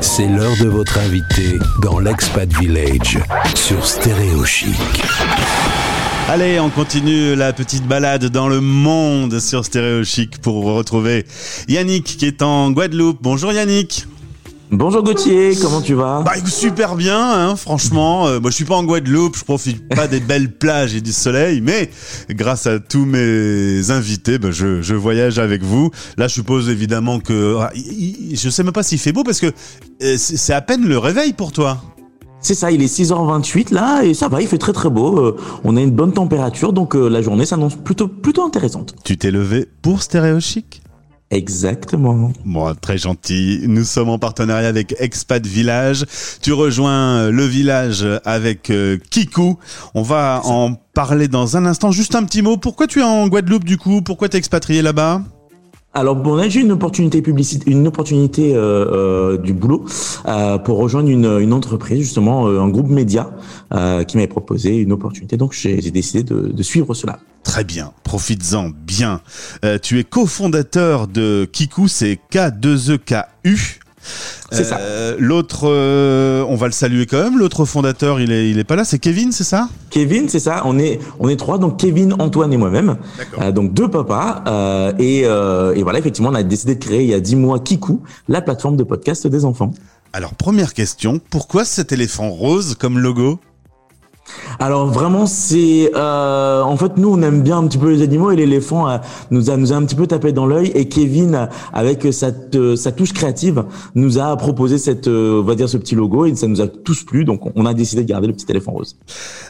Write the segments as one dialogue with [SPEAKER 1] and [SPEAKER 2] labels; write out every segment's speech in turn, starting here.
[SPEAKER 1] C'est l'heure de votre invité dans l'Expat Village sur Stéréo Chic.
[SPEAKER 2] Allez, on continue la petite balade dans le monde sur Stéréo Chic pour retrouver Yannick qui est en Guadeloupe. Bonjour Yannick.
[SPEAKER 3] Bonjour Gauthier, comment tu vas?
[SPEAKER 2] Bah super bien, hein, franchement. Euh, moi je suis pas en Guadeloupe, je profite pas des belles plages et du soleil, mais grâce à tous mes invités, bah, je, je, voyage avec vous. Là je suppose évidemment que ah, je sais même pas s'il fait beau parce que euh, c'est à peine le réveil pour toi.
[SPEAKER 3] C'est ça, il est 6h28 là et ça va, il fait très très beau. Euh, on a une bonne température donc la journée s'annonce plutôt plutôt intéressante.
[SPEAKER 2] Tu t'es levé pour Stéréo Chic?
[SPEAKER 3] Exactement.
[SPEAKER 2] Bon, très gentil. Nous sommes en partenariat avec Expat Village. Tu rejoins le village avec euh, Kikou. On va en parler dans un instant. Juste un petit mot. Pourquoi tu es en Guadeloupe du coup? Pourquoi t'es expatrié là-bas?
[SPEAKER 3] Alors bon, là j'ai une opportunité publicité, une opportunité euh, euh, du boulot euh, pour rejoindre une, une entreprise justement, euh, un groupe média euh, qui m'avait proposé une opportunité. Donc j'ai décidé de, de, suivre cela.
[SPEAKER 2] Très bien, profites-en bien. tu es cofondateur de Kiku, c'est K2EKU.
[SPEAKER 3] C'est ça.
[SPEAKER 2] Euh, l'autre, euh, on va le saluer quand même. L'autre fondateur, il est, il est pas là. C'est Kevin, c'est ça?
[SPEAKER 3] Kevin, c'est ça. On est, on est trois. Donc Kevin, Antoine et moi-même. Euh, donc deux papas. Euh, et, et voilà, effectivement, on a décidé de créer il y a dix mois Kiku, la plateforme de podcast des enfants.
[SPEAKER 2] Alors première question, pourquoi cet éléphant rose comme logo?
[SPEAKER 3] Alors vraiment, c'est euh, en fait nous on aime bien un petit peu les animaux et l'éléphant euh, nous a nous a un petit peu tapé dans l'œil et Kevin avec sa euh, sa touche créative nous a proposé cette on va dire ce petit logo et ça nous a tous plu donc on a décidé de garder le petit éléphant rose.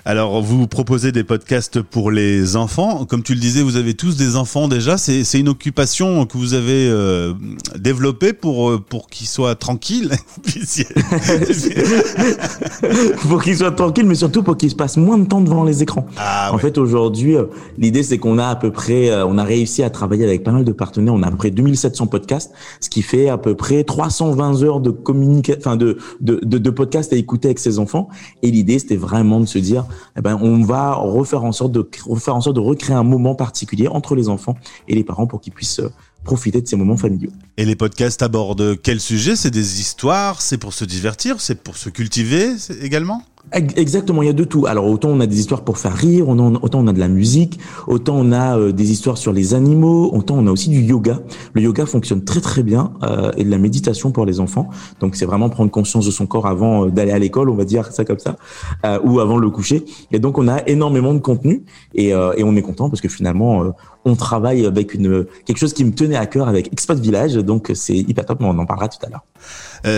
[SPEAKER 2] Alors vous proposez des podcasts pour les enfants, comme tu le disais, vous avez tous des enfants déjà. C'est c'est une occupation que vous avez euh, développée pour pour qu'ils soient tranquilles.
[SPEAKER 3] pour qu'ils soient tranquilles, mais surtout pour qu'ils se passe moins de temps devant les écrans.
[SPEAKER 2] Ah,
[SPEAKER 3] en fait, aujourd'hui, euh, l'idée c'est qu'on a à peu près, euh, on a réussi à travailler avec pas mal de partenaires. On a à peu près 2700 podcasts, ce qui fait à peu près 320 heures de communication, enfin de, de, de, de podcasts à écouter avec ses enfants. Et l'idée, c'était vraiment de se dire, eh ben, on va refaire en sorte de refaire en sorte de recréer un moment particulier entre les enfants et les parents pour qu'ils puissent euh, profiter de ces moments familiaux.
[SPEAKER 2] Et les podcasts abordent quel sujet? C'est des histoires, c'est pour se divertir, c'est pour se cultiver? Également?
[SPEAKER 3] Exactement, il y a de tout. Alors autant on a des histoires pour faire rire, autant on a de la musique, autant on a euh, des histoires sur les animaux, autant on a aussi du yoga. Le yoga fonctionne très très bien euh, et de la méditation pour les enfants. Donc c'est vraiment prendre conscience de son corps avant euh, d'aller à l'école, on va dire ça comme ça, euh, ou avant le coucher. Et donc on a énormément de contenu et, et on est content parce que finalement on travaille avec une quelque chose qui me tenait à cœur avec Expat Village. Donc c'est hyper top, mais on en parlera tout à l'heure.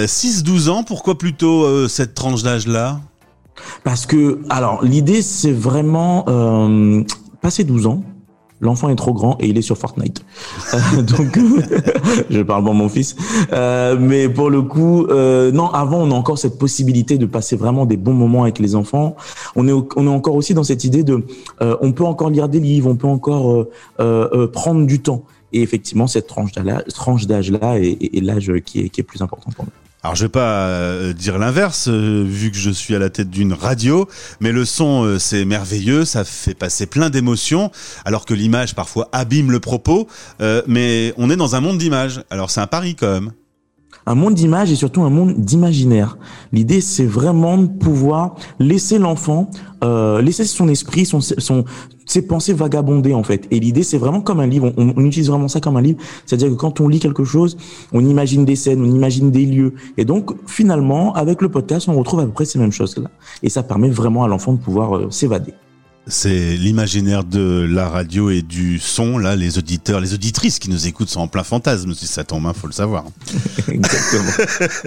[SPEAKER 2] 6-12 ans, pourquoi plutôt cette tranche d'âge là
[SPEAKER 3] parce que, alors, l'idée, c'est vraiment euh, passer 12 ans. L'enfant est trop grand et il est sur Fortnite. Euh, donc, je parle bon mon fils. Euh, mais pour le coup, euh, non, avant, on a encore cette possibilité de passer vraiment des bons moments avec les enfants. On est, on est encore aussi dans cette idée de, euh, on peut encore lire des livres, on peut encore euh, prendre du temps. Et effectivement, cette tranche d'âge-là est l'âge qui est, qui est plus important pour nous.
[SPEAKER 2] Alors je vais pas euh, dire l'inverse euh, vu que je suis à la tête d'une radio, mais le son euh, c'est merveilleux, ça fait passer plein d'émotions, alors que l'image parfois abîme le propos. mais on est dans un monde d'images, alors c'est un pari quand même
[SPEAKER 3] un monde d'image et surtout un monde d'imaginaire. L'idée, c'est vraiment de pouvoir laisser l'enfant, laisser son esprit, son, ses pensées vagabonder en fait. Et l'idée, c'est vraiment comme un livre. On, on, utilise vraiment ça comme un livre. C'est-à-dire que quand on lit quelque chose, on imagine des scènes, on imagine des lieux. Et donc, finalement, avec le podcast, on retrouve à peu près ces mêmes choses-là. Et ça permet vraiment à l'enfant de pouvoir euh, s'évader
[SPEAKER 2] c'est l'imaginaire de la radio et du son. Là, les auditeurs, les auditrices qui nous écoutent sont en plein fantasme. Si ça tombe, il faut le savoir.
[SPEAKER 3] Exactement.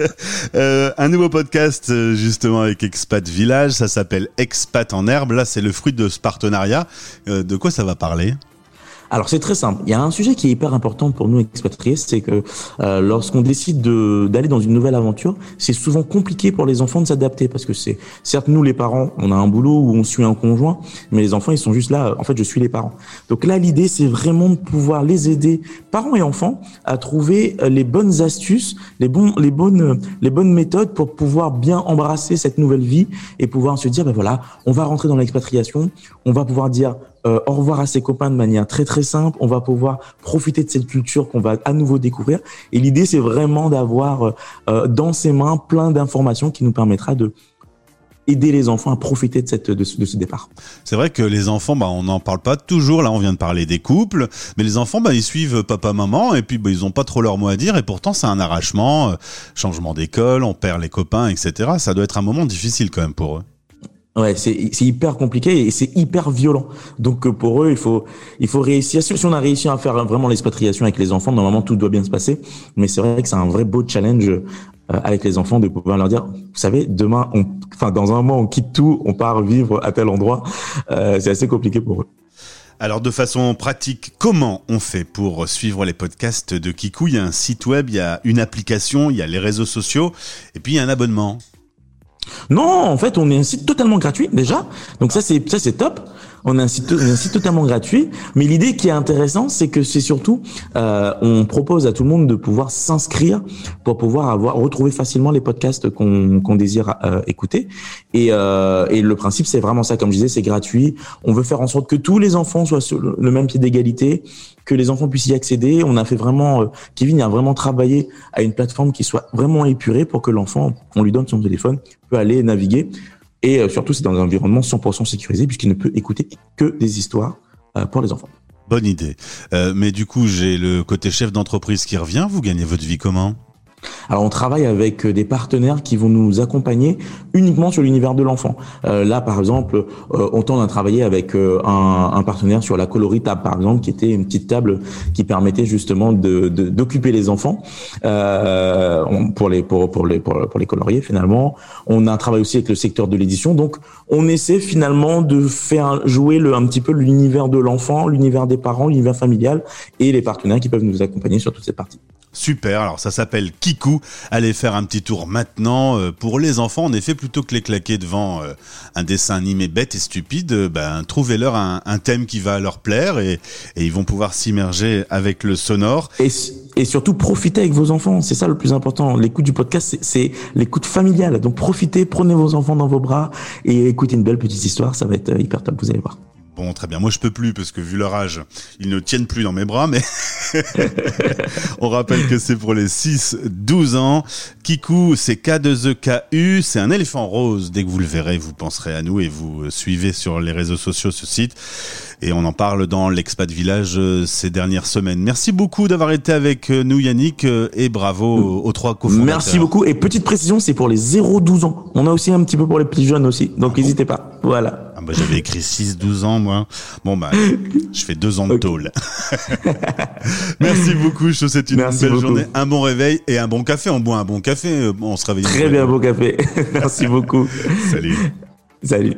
[SPEAKER 2] euh, un nouveau podcast euh, justement avec Expat Village. Ça s'appelle Expat en herbe. Là, c'est le fruit de ce partenariat. Euh, de quoi ça va parler?
[SPEAKER 3] Alors c'est très simple. Il y a un sujet qui est hyper important pour nous expatriés, c'est que euh, lorsqu'on décide d'aller dans une nouvelle aventure, c'est souvent compliqué pour les enfants de s'adapter parce que c'est certes nous les parents, on a un boulot où on suit un conjoint, mais les enfants ils sont juste là. En fait, je suis les parents. Donc là, l'idée c'est vraiment de pouvoir les aider, parents et enfants, à trouver euh, les bonnes astuces, les bons, les bonnes, les bonnes méthodes pour pouvoir bien embrasser cette nouvelle vie et pouvoir se dire ben voilà, on va rentrer dans l'expatriation, on va pouvoir dire euh, au revoir à ses copains de manière très très simple. On va pouvoir profiter de cette culture qu'on va à nouveau découvrir. Et l'idée, c'est vraiment d'avoir euh, dans ses mains plein d'informations qui nous permettra de aider les enfants à profiter de, cette, de, ce, départ.
[SPEAKER 2] C'est vrai que les enfants, bah, on n'en parle pas toujours. Là, on vient de parler des couples, mais les enfants, bah, ils suivent papa, maman, et puis bah, ils n'ont pas trop leur mot à dire, et pourtant c'est un arrachement, euh, changement d'école, on perd les copains, etc. Ça doit être un moment difficile quand même pour eux.
[SPEAKER 3] Ouais, c'est hyper compliqué et c'est hyper violent. Donc euh, pour eux, il faut il faut réussir. Si on a réussi à faire vraiment l'expatriation avec les enfants, normalement tout doit bien se passer. Mais c'est vrai que c'est un vrai beau challenge euh, avec les enfants de pouvoir leur dire, vous savez, demain, on, enfin dans un mois, on quitte tout, on part vivre à tel endroit. Euh, c'est assez compliqué pour eux.
[SPEAKER 2] Alors de façon pratique, comment on fait pour suivre les podcasts de Kikou Il y a un site web, il y a une application, il y a les réseaux sociaux, et puis il y a un abonnement.
[SPEAKER 3] Non, en fait, on est un site totalement gratuit déjà. Donc ça, c'est ça, c'est top. On a un site, totalement gratuit. Mais l'idée qui est intéressante, c'est que c'est surtout, euh, on propose à tout le monde de pouvoir s'inscrire pour pouvoir avoir retrouver facilement les podcasts qu'on qu'on désire euh, écouter. Et, euh, et le principe, c'est vraiment ça. Comme je disais, c'est gratuit. On veut faire en sorte que tous les enfants soient sur le même pied d'égalité, que les enfants puissent y accéder. On a fait vraiment, euh, Kevin a vraiment travaillé à une plateforme qui soit vraiment épurée pour que l'enfant, on lui donne son téléphone, peut aller naviguer. Et euh, surtout, c'est dans un environnement 100% sécurisé puisqu'il ne peut écouter que des histoires euh, pour les enfants.
[SPEAKER 2] Bonne idée. mais du coup, j'ai le côté chef d'entreprise qui revient. Vous gagnez votre vie comment?
[SPEAKER 3] Alors on travaille avec euh, des partenaires qui vont nous accompagner uniquement sur l'univers de l'enfant. Euh, là par exemple, euh, on tend à travailler avec euh, un, un, partenaire sur la coloritable par exemple, qui était une petite table qui permettait justement de d'occuper les enfants euh, pour les pour pour les pour, pour les colorier finalement. On a un travail aussi avec le secteur de l'édition, donc on essaie finalement de faire jouer le un petit peu l'univers de l'enfant, l'univers des parents, l'univers familial et les partenaires qui peuvent nous accompagner sur toutes ces parties.
[SPEAKER 2] Super, alors ça s'appelle Kikou. Allez faire un petit tour maintenant. Euh, pour les enfants, en effet, plutôt que les claquer devant euh, un dessin animé bête et stupide, euh, ben, trouvez-leur un, thème qui va leur plaire et, ils vont pouvoir s'immerger avec le sonore.
[SPEAKER 3] Et, et surtout, profitez avec vos enfants. C'est ça le plus important. L'écoute du podcast, c'est l'écoute familiale. Donc profitez, prenez vos enfants dans vos bras et écoutez une belle petite histoire. Ça va être hyper top, vous allez voir.
[SPEAKER 2] Bon, très bien. Moi, je peux plus parce que vu leur âge, ils ne tiennent plus dans mes bras, mais on rappelle que c'est pour les 6-12 ans. Kikou, c'est K2EKU, c'est un éléphant rose. Dès que vous le verrez, vous penserez à nous et vous suivez sur les réseaux sociaux ce site. Et on en parle dans l'Expat Village euh, ces dernières semaines. Merci beaucoup d'avoir été avec euh, nous, Yannick, euh, et bravo aux trois cofondateurs.
[SPEAKER 3] Merci beaucoup. Et petite précision, c'est pour les 0-12 ans. On a aussi un petit peu pour les plus jeunes aussi. Donc, ah n'hésitez pas. Voilà.
[SPEAKER 2] Ah bah, J'avais écrit 6-12 ans, moi. Bon, bah, je fais deux ans de tôle. Merci beaucoup. Je te souhaite une belle journée, un bon réveil et un bon café. On boit un bon café. On se réveille.
[SPEAKER 3] Très bien, bon café. Merci beaucoup.
[SPEAKER 2] Salut.
[SPEAKER 3] Salut.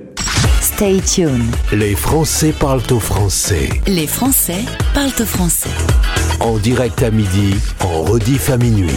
[SPEAKER 1] Stay tuned. Les Français parlent au français.
[SPEAKER 4] Les Français parlent au français.
[SPEAKER 1] En direct à midi, en rediff à minuit.